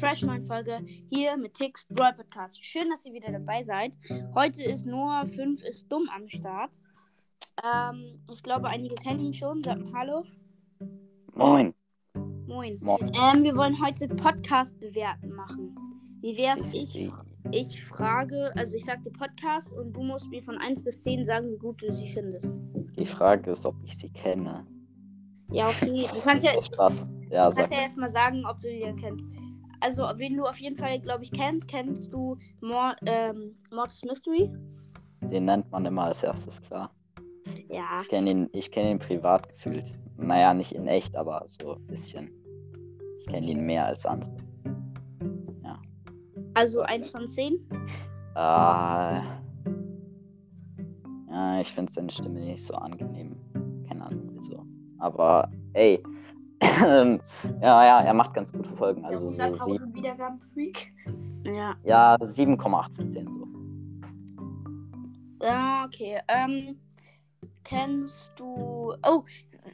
fresh neuen Folge hier mit Tix Brawl Podcast. Schön, dass ihr wieder dabei seid. Heute ist Noah 5 ist dumm am Start. Ähm, ich glaube, einige kennen ihn schon. Sagt mal Hallo. Moin. Moin. Moin. Ähm, wir wollen heute Podcast bewerten machen. Wie wär's? Ich, ich frage, also ich sag dir Podcast und du musst mir von 1 bis 10 sagen, wie gut du sie findest. Die Frage ist, ob ich sie kenne. Ja, okay. Du kannst ja, Spaß. Ja, Du kannst ja erstmal sagen, ob du die kennst. Also, wen du auf jeden Fall, glaube ich, kennst, kennst du Mor ähm, Mortis Mystery? Den nennt man immer als erstes, klar. Ja. Ich kenne ihn, ich kenn ihn privat gefühlt. Naja, nicht in echt, aber so ein bisschen. Ich kenne ihn mehr als andere. Also 1 von 10? Ah. Ja, ich finde seine Stimme nicht so angenehm. Keine Ahnung, wieso. Aber, ey. Ja, ja, er macht ganz gute Folgen. Also so sieben, Wiedergaben-Freak. Ja. ja, 7,8 von 10 so. Ja, okay. Ähm, kennst du. Oh,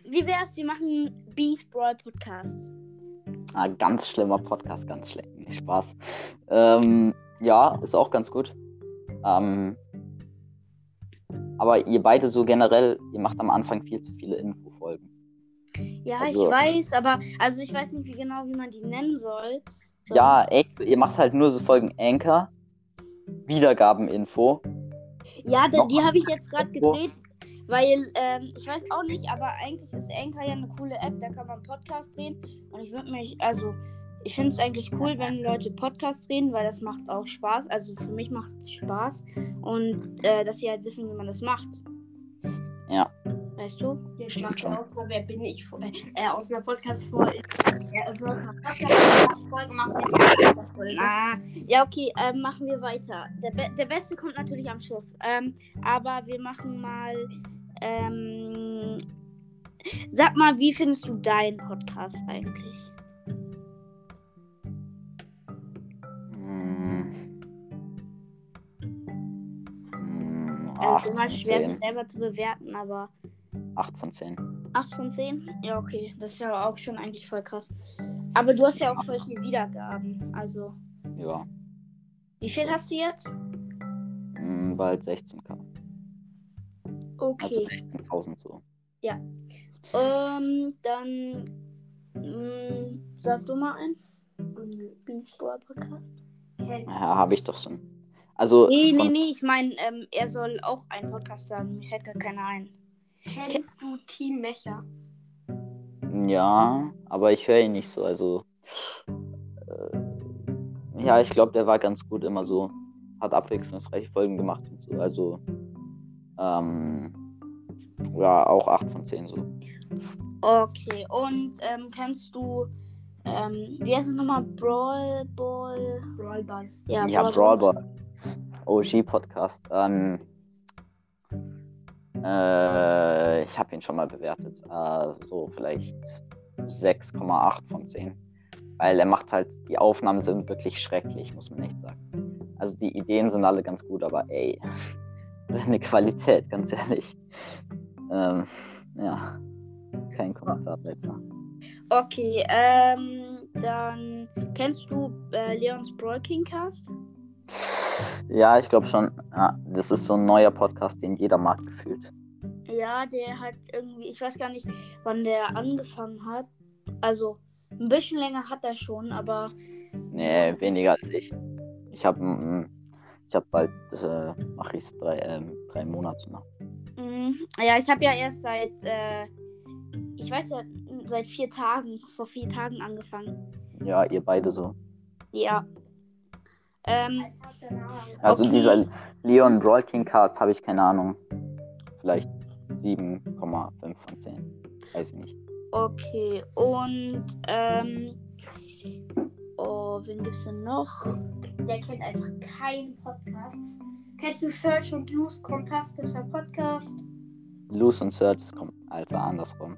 wie wär's? Wir machen Beast Brawl Podcast. Ah, ganz schlimmer Podcast, ganz schlecht. Nicht Spaß. Ähm, ja, ist auch ganz gut. Ähm, aber ihr beide so generell, ihr macht am Anfang viel zu viele Infofolgen. Ja, Also- ich weiß, aber. Also, ich weiß nicht wie genau, wie man die nennen soll. Sonst- Ja, echt, ihr macht halt nur so Folgen Anchor, Wiedergabeninfo. Ja, da, die habe ich jetzt gerade gedreht, weil ähm, ich weiß auch nicht, aber eigentlich ist Anchor ja eine coole App, da kann man Podcast drehen und ich würde mich, also ich finde es eigentlich cool, wenn Leute Podcast drehen, weil das macht auch Spaß, also für mich macht es Spaß und äh, dass sie halt wissen, wie man das macht. Ja. Weißt du? Schon. er auch mal, wer bin ich? vor- Äh, aus einer Podcast-Folge. Also aus einer Podcast-Folge eine. Ah, ja, okay, ähm, machen wir weiter. Der, Be der Beste kommt natürlich am Schluss. Ähm, aber wir machen mal. Ähm, sag mal, wie findest du deinen Podcast eigentlich? Hm. Hm, Also, acht ist immer schwer, sich 10. selber zu bewerten, aber 8 von 10. 8 von 10? Ja, okay, das ist ja auch schon eigentlich voll krass. Aber du hast ja auch voll viele Wiedergaben. Also, Ja, wie viel hast du jetzt? hm, bald 16k. Also Okay. 16.000 so. Ähm, dann. Mh, sag du mal ein. Beast Boy Podcast. Ja, habe ich doch schon. Also, Nee, nee, nee, ich meine, ähm, er soll auch einen Podcast sagen. Mir fällt gar keiner ein. Kennst du Team Mecha? ja, aber ich höre ihn nicht so. Also, äh, ja, ich glaube, der war ganz gut immer so. Hat abwechslungsreiche Folgen gemacht und so. Also, ähm, ja, auch 8 von 10 so. Okay, und ähm, kennst du, ähm, wie heißt es nochmal? Brawl Ball? Brawlball. Ja, Ja, Brawl Brawl Ball. OG-Podcast. Ähm, äh, ich habe ihn schon mal bewertet. Äh, so vielleicht 6,8 von 10. Weil er macht halt, die Aufnahmen sind wirklich schrecklich, muss man echt sagen. Also die Ideen sind alle ganz gut, aber ey, seine Qualität, ganz ehrlich. Ähm, ja, kein Kommentar weiter. Okay, ähm, dann kennst du äh, Leons Brawl King Cast? Ja, ich glaube schon. Ja, das ist so ein neuer Podcast, den jeder mag gefühlt. Ja, der hat irgendwie, ich weiß gar nicht, wann der angefangen hat. Also, ein bisschen länger hat er schon, aber Nee, weniger als ich. Ich habe ich hab bald, äh, mach ich's drei, ähm, drei Monate noch. mh, ja, ich habe ja erst seit, äh, ich weiß ja, seit vier Tagen, vor vier Tagen angefangen. Ja, ihr beide so. Ja. Ähm, Also Okay. dieser Leon Brawl King Cast habe ich keine Ahnung. Vielleicht 7,5 von 10. Weiß ich nicht. okay, und, ähm, oh, wen gibt's denn noch? Der kennt einfach keinen Podcast. Kennst du Search und Lose Fantastischer Podcast? Loose und Search kommt, Alter, andersrum.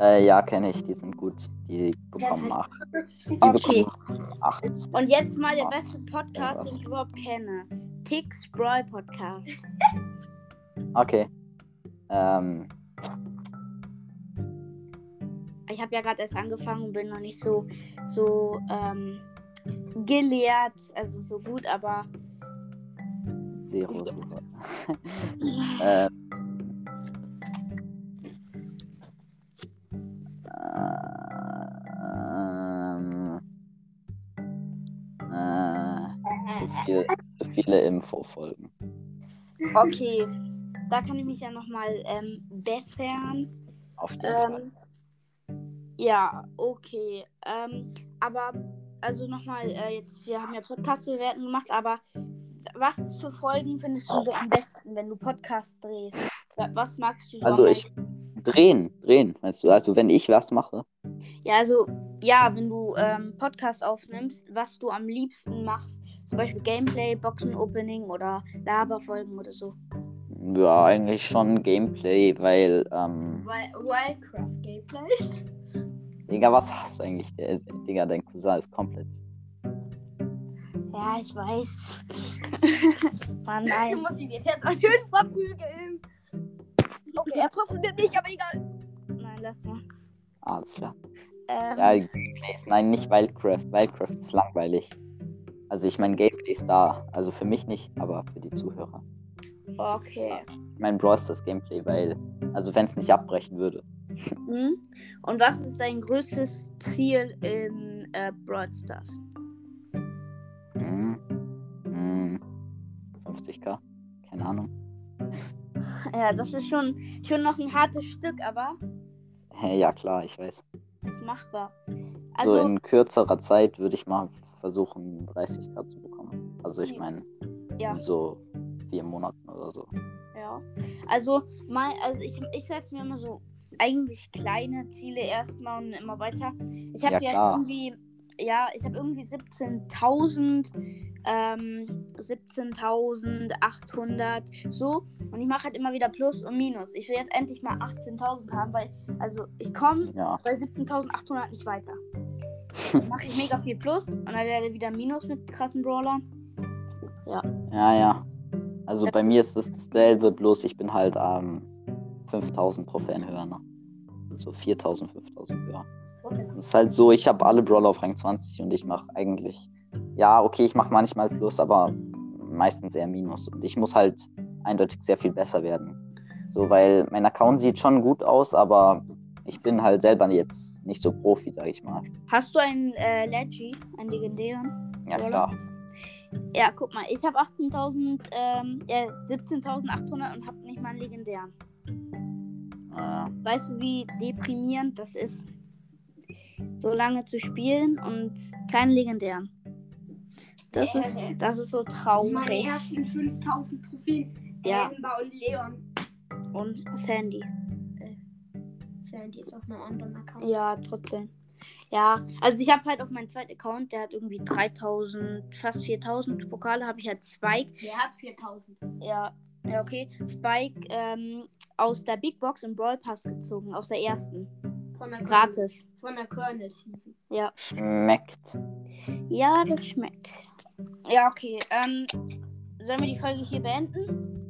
Äh, ja, kenne ich, die sind gut. Die bekommen 8. Die Okay. bekommen 8. Und jetzt mal der beste Podcast, den ich überhaupt kenne. Tix Brawl Podcast. Okay. Ähm, Ich habe ja gerade erst angefangen und bin noch nicht so, so, ähm, gelehrt, also so gut, aber Zero, super. äh, ähm, äh, zu, viel, zu viele Infofolgen. okay. Da kann ich mich ja nochmal ähm, bessern. Auf jeden Fall. Ähm, ja, okay. Ähm, aber, also nochmal, äh, jetzt, wir haben ja Podcast-Bewerten gemacht, aber was für Folgen findest du so am besten, wenn du Podcast drehst? Wa- Was magst du so Also am ich drehen, drehen, weißt du, also wenn ich was mache, Ja, also, ja, wenn du ähm, Podcast aufnimmst, was du am liebsten machst. Zum Beispiel Gameplay, Boxen-Opening oder Laberfolgen oder so. ja, eigentlich schon Gameplay, weil, ähm, Wi- Wildcraft Gameplays. Digga, was hast du eigentlich? Der, Digga, dein Cousin ist komplett. Ja, ich weiß. Mann, Du nein. musst ihn jetzt erstmal schön verprügeln. Okay, er verprügelt mich, aber egal. Nein, lass mal. Alles klar. Ähm, Ja, Gameplays, nein, nicht Wildcraft. Wildcraft ist langweilig. Also ich meine, Gameplay ist da. Also für mich nicht, aber für die Zuhörer. okay. Ich meine, Brawl Stars Gameplay, weil, also wenn es nicht abbrechen würde. Hm? Und was ist dein größtes Ziel in äh, Brawl Stars? Hm. Hm. 50k? Keine Ahnung. Ja, das ist schon, schon noch ein hartes Stück, aber Ja, klar, ich weiß. ist machbar. Also Also, in kürzerer Zeit würde ich mal versuchen, 30k zu bekommen. Also ich meine, ja. so vier Monaten oder so. Ja. Also, mein, also ich, ich setze mir immer so eigentlich kleine Ziele erstmal und immer weiter. Ich habe Ja, jetzt irgendwie, ja, ich habe irgendwie 17.000, ähm, 17.800 so. Und ich mache halt immer wieder Plus und Minus. Ich will jetzt endlich mal 18.000 haben, weil, also ich komme Ja. bei 17.800 nicht weiter. Dann mache ich mega viel Plus und dann werde wieder Minus mit krassen Brawlern. Ja, ja. Also Das bei mir ist es dasselbe, bloß ich bin halt ähm, 5000 Trophäen höher, ne? So 4000, 5000 höher. Ist halt so, ich habe alle Brawler auf Rang 20 und ich mache eigentlich, ja, okay, ich mache manchmal Plus, aber meistens eher Minus. Und ich muss halt eindeutig sehr viel besser werden. So, weil mein Account sieht schon gut aus, aber ich bin halt selber jetzt nicht so Profi, sag ich mal. Hast du einen äh, Leggy, einen legendären? Ja, Brawler? klar. Ja, guck mal, ich habe 18.000, ähm, äh, 17.800 und habe nicht mal einen legendären. Äh, Weißt du, wie deprimierend das ist, so lange zu spielen und keinen legendären? Das ist, ja. das ist so Meine traurig. ersten 5000 Trophäen. Ja. Und Leon. Und Sandy. Sandy ist auf meinem anderen Account. Ja, trotzdem. Ja, also ich habe halt auf meinem zweiten Account, der hat irgendwie 3000, fast 4000 Pokale, habe ich halt Spike. Der hat 4000. Ja, ja, okay. Spike ähm, aus der Big Box im Brawl Pass gezogen, aus der ersten. Von der Gratis. Von der Colonel Season. schmeckt. Ja, das schmeckt. Ja, okay. Ähm, sollen wir die Folge hier beenden?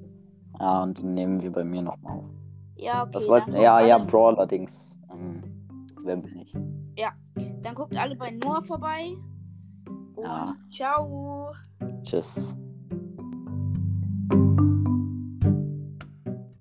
Ja, und dann nehmen wir bei mir nochmal auf. Ja, okay. Das wollten, ja, ja, alle, Brawler-Dings. Ähm, wer bin ich? Dann guckt alle bei Noah vorbei. Und Ja. ciao. Tschüss.